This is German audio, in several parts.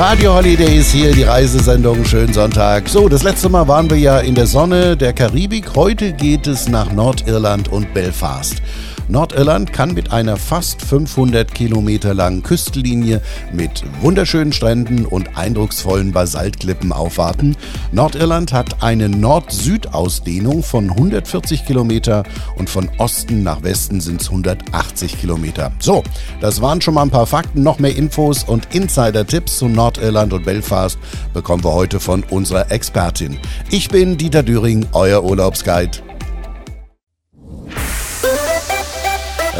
Radio Holidays hier, die Reisesendung. Schönen Sonntag. So, das letzte Mal waren wir ja in der Sonne der Karibik. Heute geht es nach Nordirland und Belfast. Nordirland kann mit einer fast 500 Kilometer langen Küstenlinie mit wunderschönen Stränden und eindrucksvollen Basaltklippen aufwarten. Nordirland hat eine Nord-Süd-Ausdehnung von 140 Kilometer und von Osten nach Westen sind es 180 Kilometer. So, das waren schon mal ein paar Fakten. Noch mehr Infos und Insider-Tipps zu Nordirland und Belfast bekommen wir heute von unserer Expertin. Ich bin Dieter Düring, euer Urlaubsguide.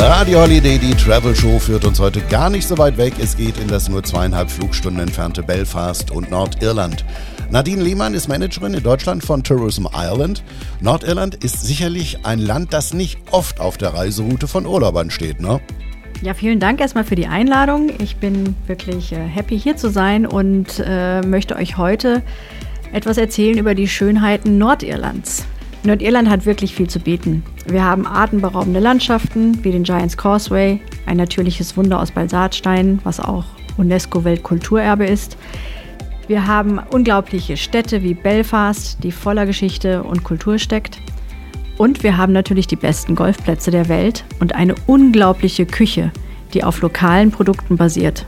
Radio Holiday, die Travel Show, führt uns heute gar nicht so weit weg. Es geht in das nur zweieinhalb Flugstunden entfernte Belfast und Nordirland. Nadine Lehmann ist Managerin in Deutschland von Tourism Ireland. Nordirland ist sicherlich ein Land, das nicht oft auf der Reiseroute von Urlaubern steht, ne? Ja, vielen Dank erstmal für die Einladung. Ich bin wirklich äh, happy hier zu sein und äh, möchte euch heute etwas erzählen über die Schönheiten Nordirlands. Nordirland hat wirklich viel zu bieten. Wir haben atemberaubende Landschaften wie den Giants Causeway, ein natürliches Wunder aus Balsatstein, was auch UNESCO-Weltkulturerbe ist. Wir haben unglaubliche Städte wie Belfast, die voller Geschichte und Kultur steckt. Und wir haben natürlich die besten Golfplätze der Welt und eine unglaubliche Küche, die auf lokalen Produkten basiert.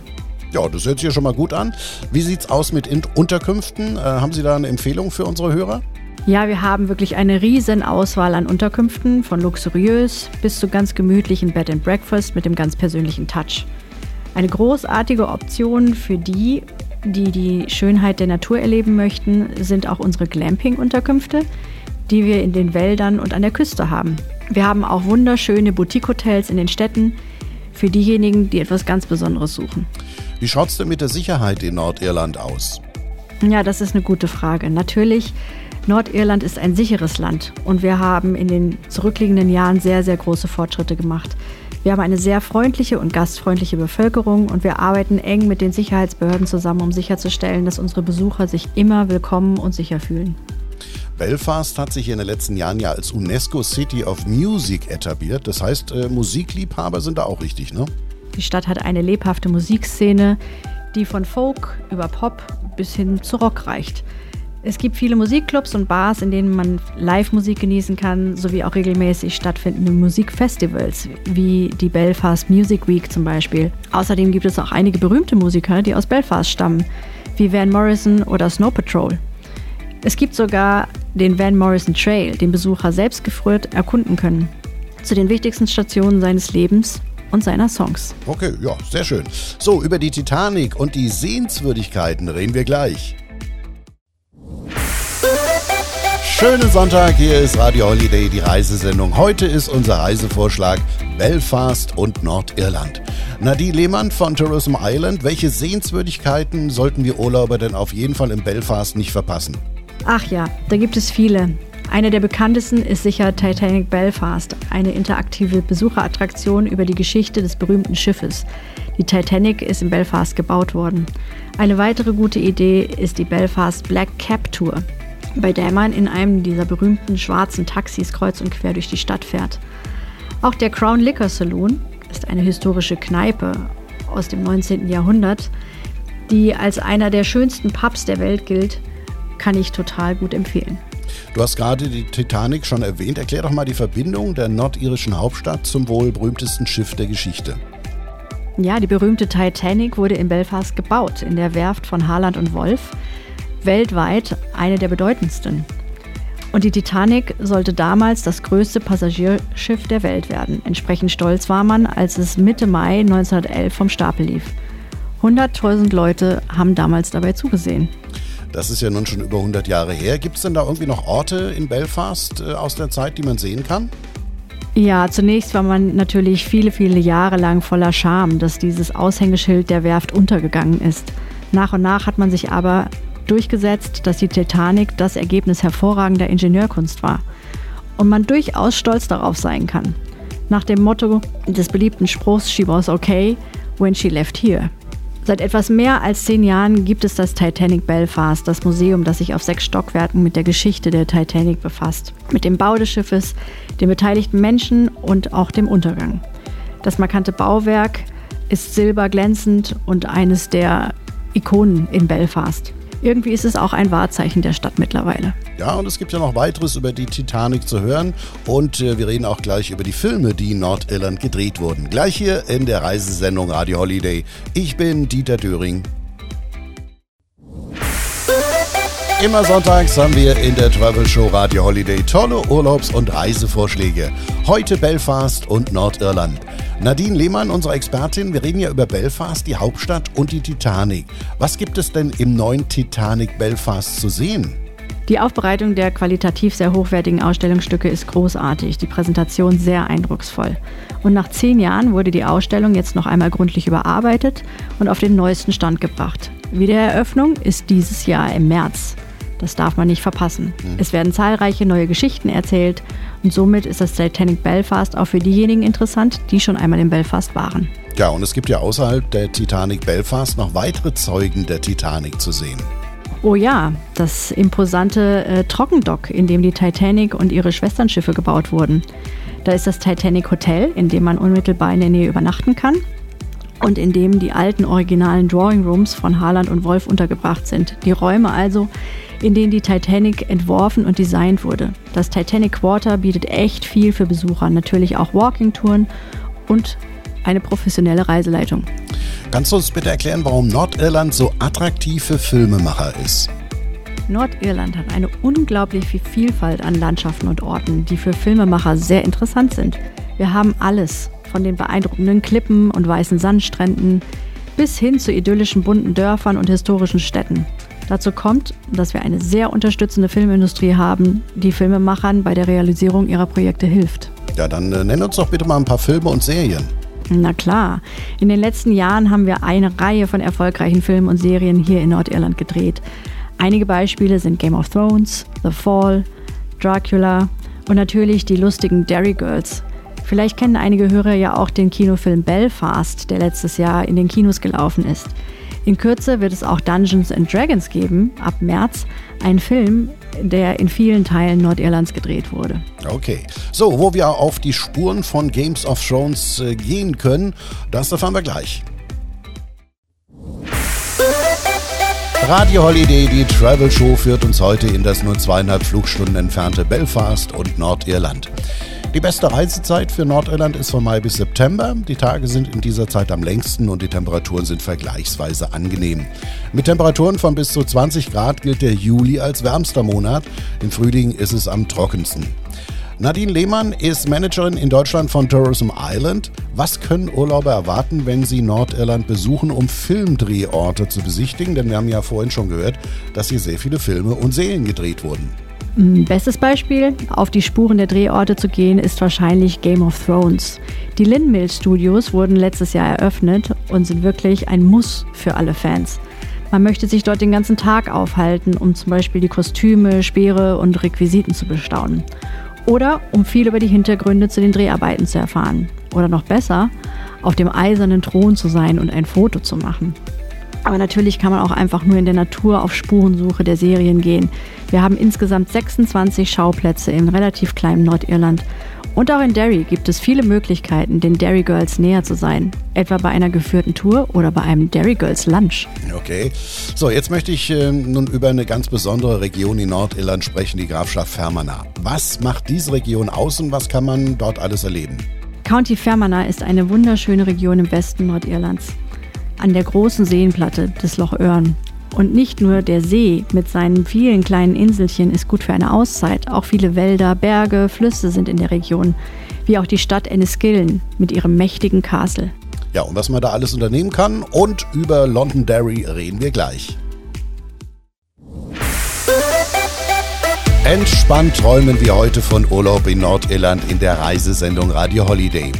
Ja, das hört sich ja schon mal gut an. Wie sieht es aus mit Unterkünften? Äh, haben Sie da eine Empfehlung für unsere Hörer? Ja, wir haben wirklich eine riesen Auswahl an Unterkünften, von luxuriös bis zu ganz gemütlichen Bed and Breakfast mit dem ganz persönlichen Touch. Eine großartige Option für die, die die Schönheit der Natur erleben möchten, sind auch unsere Glamping-Unterkünfte, die wir in den Wäldern und an der Küste haben. Wir haben auch wunderschöne Boutique-Hotels in den Städten für diejenigen, die etwas ganz Besonderes suchen. Wie schaut es denn mit der Sicherheit in Nordirland aus? Ja, das ist eine gute Frage. Natürlich Nordirland ist ein sicheres Land und wir haben in den zurückliegenden Jahren sehr, sehr große Fortschritte gemacht. Wir haben eine sehr freundliche und gastfreundliche Bevölkerung und wir arbeiten eng mit den Sicherheitsbehörden zusammen, um sicherzustellen, dass unsere Besucher sich immer willkommen und sicher fühlen. Belfast hat sich in den letzten Jahren ja als UNESCO City of Music etabliert. Das heißt, äh, Musikliebhaber sind da auch richtig, ne? Die Stadt hat eine lebhafte Musikszene, die von Folk über Pop bis hin zu Rock reicht. Es gibt viele Musikclubs und Bars, in denen man Live-Musik genießen kann, sowie auch regelmäßig stattfindende Musikfestivals, wie die Belfast Music Week zum Beispiel. Außerdem gibt es auch einige berühmte Musiker, die aus Belfast stammen, wie Van Morrison oder Snow Patrol. Es gibt sogar den Van Morrison Trail, den Besucher selbst geführt erkunden können. Zu den wichtigsten Stationen seines Lebens und seiner Songs. Okay, ja, sehr schön. So, über die Titanic und die Sehenswürdigkeiten reden wir gleich. Schönen Sonntag, hier ist Radio Holiday, die Reisesendung. Heute ist unser Reisevorschlag Belfast und Nordirland. Nadine Lehmann von Tourism Island, welche Sehenswürdigkeiten sollten wir Urlauber denn auf jeden Fall in Belfast nicht verpassen? Ach ja, da gibt es viele. Eine der bekanntesten ist sicher Titanic Belfast, eine interaktive Besucherattraktion über die Geschichte des berühmten Schiffes. Die Titanic ist in Belfast gebaut worden. Eine weitere gute Idee ist die Belfast Black Cap Tour bei der man in einem dieser berühmten schwarzen Taxis kreuz und quer durch die Stadt fährt. Auch der Crown Liquor Saloon ist eine historische Kneipe aus dem 19. Jahrhundert, die als einer der schönsten Pubs der Welt gilt, kann ich total gut empfehlen. Du hast gerade die Titanic schon erwähnt. Erklär doch mal die Verbindung der nordirischen Hauptstadt zum wohl berühmtesten Schiff der Geschichte. Ja, die berühmte Titanic wurde in Belfast gebaut, in der Werft von Harland und Wolf weltweit eine der bedeutendsten. Und die Titanic sollte damals das größte Passagierschiff der Welt werden. Entsprechend stolz war man, als es Mitte Mai 1911 vom Stapel lief. 100.000 Leute haben damals dabei zugesehen. Das ist ja nun schon über 100 Jahre her. Gibt es denn da irgendwie noch Orte in Belfast äh, aus der Zeit, die man sehen kann? Ja, zunächst war man natürlich viele, viele Jahre lang voller Scham, dass dieses Aushängeschild der Werft untergegangen ist. Nach und nach hat man sich aber durchgesetzt, dass die Titanic das Ergebnis hervorragender Ingenieurkunst war und man durchaus stolz darauf sein kann. Nach dem Motto des beliebten Spruchs She was okay when she left here. Seit etwas mehr als zehn Jahren gibt es das Titanic Belfast, das Museum, das sich auf sechs Stockwerken mit der Geschichte der Titanic befasst, mit dem Bau des Schiffes, den beteiligten Menschen und auch dem Untergang. Das markante Bauwerk ist silberglänzend und eines der Ikonen in Belfast. Irgendwie ist es auch ein Wahrzeichen der Stadt mittlerweile. Ja, und es gibt ja noch weiteres über die Titanic zu hören. Und äh, wir reden auch gleich über die Filme, die in Nordirland gedreht wurden. Gleich hier in der Reisesendung Radio Holiday. Ich bin Dieter Döring. Immer sonntags haben wir in der Travel Show Radio Holiday tolle Urlaubs- und Reisevorschläge. Heute Belfast und Nordirland. Nadine Lehmann, unsere Expertin, wir reden ja über Belfast, die Hauptstadt und die Titanic. Was gibt es denn im neuen Titanic Belfast zu sehen? Die Aufbereitung der qualitativ sehr hochwertigen Ausstellungsstücke ist großartig, die Präsentation sehr eindrucksvoll. Und nach zehn Jahren wurde die Ausstellung jetzt noch einmal gründlich überarbeitet und auf den neuesten Stand gebracht. Wiedereröffnung ist dieses Jahr im März. Das darf man nicht verpassen. Mhm. Es werden zahlreiche neue Geschichten erzählt und somit ist das Titanic Belfast auch für diejenigen interessant, die schon einmal in Belfast waren. Ja, und es gibt ja außerhalb der Titanic Belfast noch weitere Zeugen der Titanic zu sehen. Oh ja, das imposante äh, Trockendock, in dem die Titanic und ihre Schwesternschiffe gebaut wurden. Da ist das Titanic Hotel, in dem man unmittelbar in der Nähe übernachten kann und in dem die alten originalen Drawing Rooms von Harland und Wolf untergebracht sind. Die Räume also, in denen die Titanic entworfen und designt wurde. Das Titanic Quarter bietet echt viel für Besucher, natürlich auch Walking-Touren und eine professionelle Reiseleitung. Kannst du uns bitte erklären, warum Nordirland so attraktiv für Filmemacher ist? Nordirland hat eine unglaubliche Vielfalt an Landschaften und Orten, die für Filmemacher sehr interessant sind. Wir haben alles, von den beeindruckenden Klippen und weißen Sandstränden bis hin zu idyllischen bunten Dörfern und historischen Städten. Dazu kommt, dass wir eine sehr unterstützende Filmindustrie haben, die Filmemachern bei der Realisierung ihrer Projekte hilft. Ja, dann äh, nenn uns doch bitte mal ein paar Filme und Serien. Na klar. In den letzten Jahren haben wir eine Reihe von erfolgreichen Filmen und Serien hier in Nordirland gedreht. Einige Beispiele sind Game of Thrones, The Fall, Dracula und natürlich die lustigen Derry Girls. Vielleicht kennen einige Hörer ja auch den Kinofilm Belfast, der letztes Jahr in den Kinos gelaufen ist. In Kürze wird es auch Dungeons and Dragons geben, ab März, ein Film, der in vielen Teilen Nordirlands gedreht wurde. Okay, so, wo wir auf die Spuren von Games of Thrones äh, gehen können, das erfahren wir gleich. Radio Holiday, die Travel Show, führt uns heute in das nur zweieinhalb Flugstunden entfernte Belfast und Nordirland. Die beste Reisezeit für Nordirland ist von Mai bis September. Die Tage sind in dieser Zeit am längsten und die Temperaturen sind vergleichsweise angenehm. Mit Temperaturen von bis zu 20 Grad gilt der Juli als wärmster Monat. Im Frühling ist es am trockensten. Nadine Lehmann ist Managerin in Deutschland von Tourism Island. Was können Urlauber erwarten, wenn sie Nordirland besuchen, um Filmdrehorte zu besichtigen? Denn wir haben ja vorhin schon gehört, dass hier sehr viele Filme und Serien gedreht wurden. Bestes Beispiel, auf die Spuren der Drehorte zu gehen, ist wahrscheinlich Game of Thrones. Die Lindmill Studios wurden letztes Jahr eröffnet und sind wirklich ein Muss für alle Fans. Man möchte sich dort den ganzen Tag aufhalten, um zum Beispiel die Kostüme, Speere und Requisiten zu bestaunen. Oder um viel über die Hintergründe zu den Dreharbeiten zu erfahren. Oder noch besser, auf dem eisernen Thron zu sein und ein Foto zu machen. Aber natürlich kann man auch einfach nur in der Natur auf Spurensuche der Serien gehen. Wir haben insgesamt 26 Schauplätze in relativ kleinem Nordirland. Und auch in Derry gibt es viele Möglichkeiten, den Derry Girls näher zu sein. Etwa bei einer geführten Tour oder bei einem Derry Girls Lunch. Okay. So, jetzt möchte ich äh, nun über eine ganz besondere Region in Nordirland sprechen, die Grafschaft Fermanagh. Was macht diese Region aus und was kann man dort alles erleben? County Fermanagh ist eine wunderschöne Region im Westen Nordirlands an der großen Seenplatte des Loch Örn. Und nicht nur der See mit seinen vielen kleinen Inselchen ist gut für eine Auszeit, auch viele Wälder, Berge, Flüsse sind in der Region, wie auch die Stadt Enniskillen mit ihrem mächtigen Castle. Ja, und was man da alles unternehmen kann und über Londonderry reden wir gleich. Entspannt träumen wir heute von Urlaub in Nordirland in der Reisesendung Radio Holiday.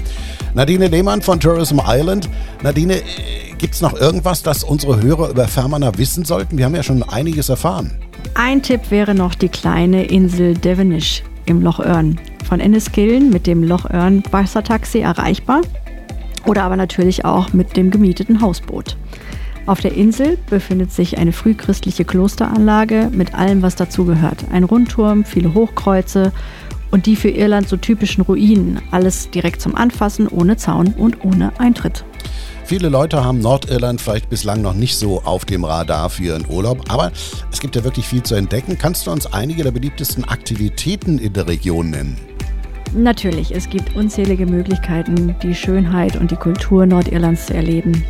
Nadine Lehmann von Tourism Island. Nadine, Gibt es noch irgendwas, das unsere Hörer über Fermanagh wissen sollten? Wir haben ja schon einiges erfahren. Ein Tipp wäre noch die kleine Insel Devenish im Loch Örn. Von Enniskillen mit dem Loch Örn Wassertaxi erreichbar oder aber natürlich auch mit dem gemieteten Hausboot. Auf der Insel befindet sich eine frühchristliche Klosteranlage mit allem, was dazugehört. Ein Rundturm, viele Hochkreuze und die für Irland so typischen Ruinen. Alles direkt zum Anfassen, ohne Zaun und ohne Eintritt. Viele Leute haben Nordirland vielleicht bislang noch nicht so auf dem Radar für ihren Urlaub, aber es gibt ja wirklich viel zu entdecken. Kannst du uns einige der beliebtesten Aktivitäten in der Region nennen? Natürlich, es gibt unzählige Möglichkeiten, die Schönheit und die Kultur Nordirlands zu erleben.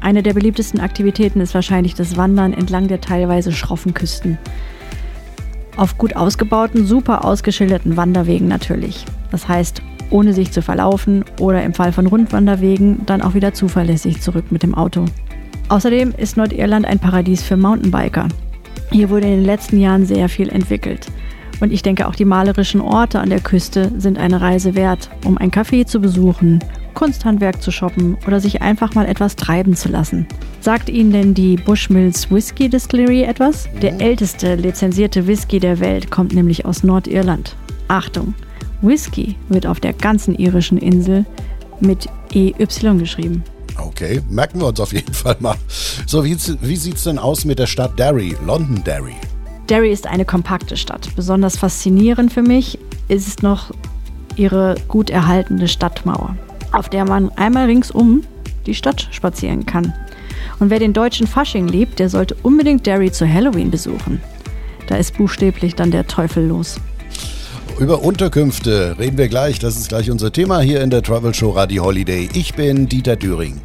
Eine der beliebtesten Aktivitäten ist wahrscheinlich das Wandern entlang der teilweise schroffen Küsten. Auf gut ausgebauten, super ausgeschilderten Wanderwegen natürlich. Das heißt, ohne sich zu verlaufen oder im Fall von Rundwanderwegen dann auch wieder zuverlässig zurück mit dem Auto. Außerdem ist Nordirland ein Paradies für Mountainbiker. Hier wurde in den letzten Jahren sehr viel entwickelt. Und ich denke, auch die malerischen Orte an der Küste sind eine Reise wert, um ein Café zu besuchen Kunsthandwerk zu shoppen oder sich einfach mal etwas treiben zu lassen. Sagt Ihnen denn die Bushmills Whisky Distillery etwas? Der älteste lizenzierte Whisky der Welt kommt nämlich aus Nordirland. Achtung, Whisky wird auf der ganzen irischen Insel mit EY geschrieben. Okay, merken wir uns auf jeden Fall mal. So, wie, wie sieht es denn aus mit der Stadt Derry, London Derry? Derry ist eine kompakte Stadt. Besonders faszinierend für mich ist noch ihre gut erhaltene Stadtmauer auf der man einmal ringsum die Stadt spazieren kann. Und wer den deutschen Fasching liebt, der sollte unbedingt Derry zu Halloween besuchen. Da ist buchstäblich dann der Teufel los. Über Unterkünfte reden wir gleich. Das ist gleich unser Thema hier in der Travel Show Radio Holiday. Ich bin Dieter Düring.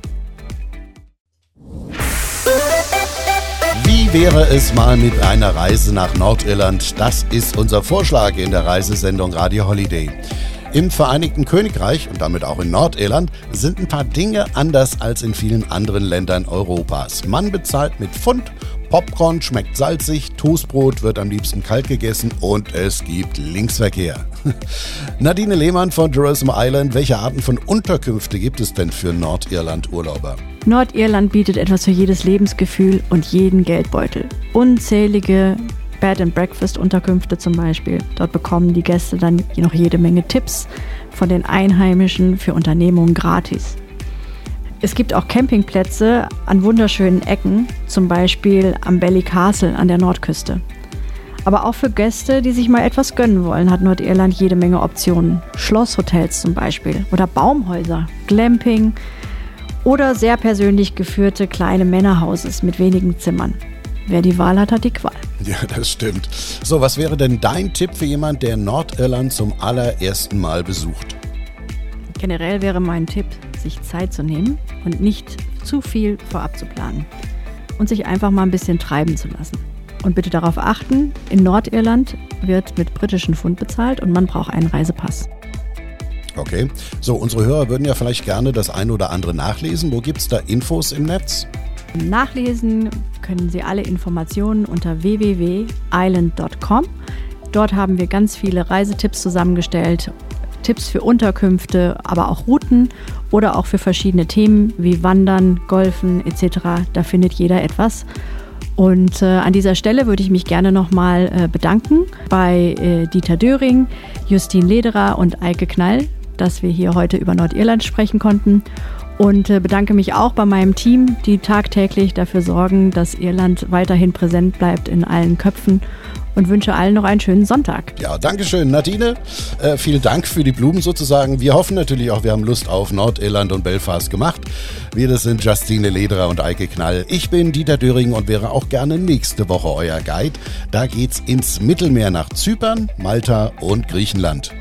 Wie wäre es mal mit einer Reise nach Nordirland? Das ist unser Vorschlag in der Reisesendung Radio Holiday. Im Vereinigten Königreich und damit auch in Nordirland sind ein paar Dinge anders als in vielen anderen Ländern Europas. Man bezahlt mit Pfund, Popcorn schmeckt salzig, Toastbrot wird am liebsten kalt gegessen und es gibt Linksverkehr. Nadine Lehmann von Jerusalem Island, welche Arten von Unterkünfte gibt es denn für Nordirland-Urlauber? Nordirland bietet etwas für jedes Lebensgefühl und jeden Geldbeutel. Unzählige Bed and Breakfast Unterkünfte zum Beispiel. Dort bekommen die Gäste dann noch jede Menge Tipps von den Einheimischen für Unternehmungen gratis. Es gibt auch Campingplätze an wunderschönen Ecken, zum Beispiel am Belly Castle an der Nordküste. Aber auch für Gäste, die sich mal etwas gönnen wollen, hat Nordirland jede Menge Optionen. Schlosshotels zum Beispiel oder Baumhäuser, Glamping oder sehr persönlich geführte kleine Männerhauses mit wenigen Zimmern. Wer die Wahl hat, hat die Qual. Ja, das stimmt. So, was wäre denn dein Tipp für jemand, der Nordirland zum allerersten Mal besucht? Generell wäre mein Tipp, sich Zeit zu nehmen und nicht zu viel vorab zu planen und sich einfach mal ein bisschen treiben zu lassen. Und bitte darauf achten, in Nordirland wird mit britischen Pfund bezahlt und man braucht einen Reisepass. Okay, so unsere Hörer würden ja vielleicht gerne das eine oder andere nachlesen. Wo gibt es da Infos im Netz? Nachlesen können Sie alle Informationen unter www.island.com. Dort haben wir ganz viele Reisetipps zusammengestellt, Tipps für Unterkünfte, aber auch Routen oder auch für verschiedene Themen wie Wandern, Golfen etc. Da findet jeder etwas. Und äh, an dieser Stelle würde ich mich gerne nochmal äh, bedanken bei äh, Dieter Döring, Justin Lederer und Eike Knall, dass wir hier heute über Nordirland sprechen konnten und äh, bedanke mich auch bei meinem Team, die tagtäglich dafür sorgen, dass Irland weiterhin präsent bleibt in allen Köpfen und wünsche allen noch einen schönen Sonntag. Ja, danke schön, Nadine. Äh, vielen Dank für die Blumen sozusagen. Wir hoffen natürlich auch, wir haben Lust auf Nordirland und Belfast gemacht. Wir, das sind Justine Lederer und Eike Knall. Ich bin Dieter Döring und wäre auch gerne nächste Woche euer Guide. Da geht's ins Mittelmeer nach Zypern, Malta und Griechenland.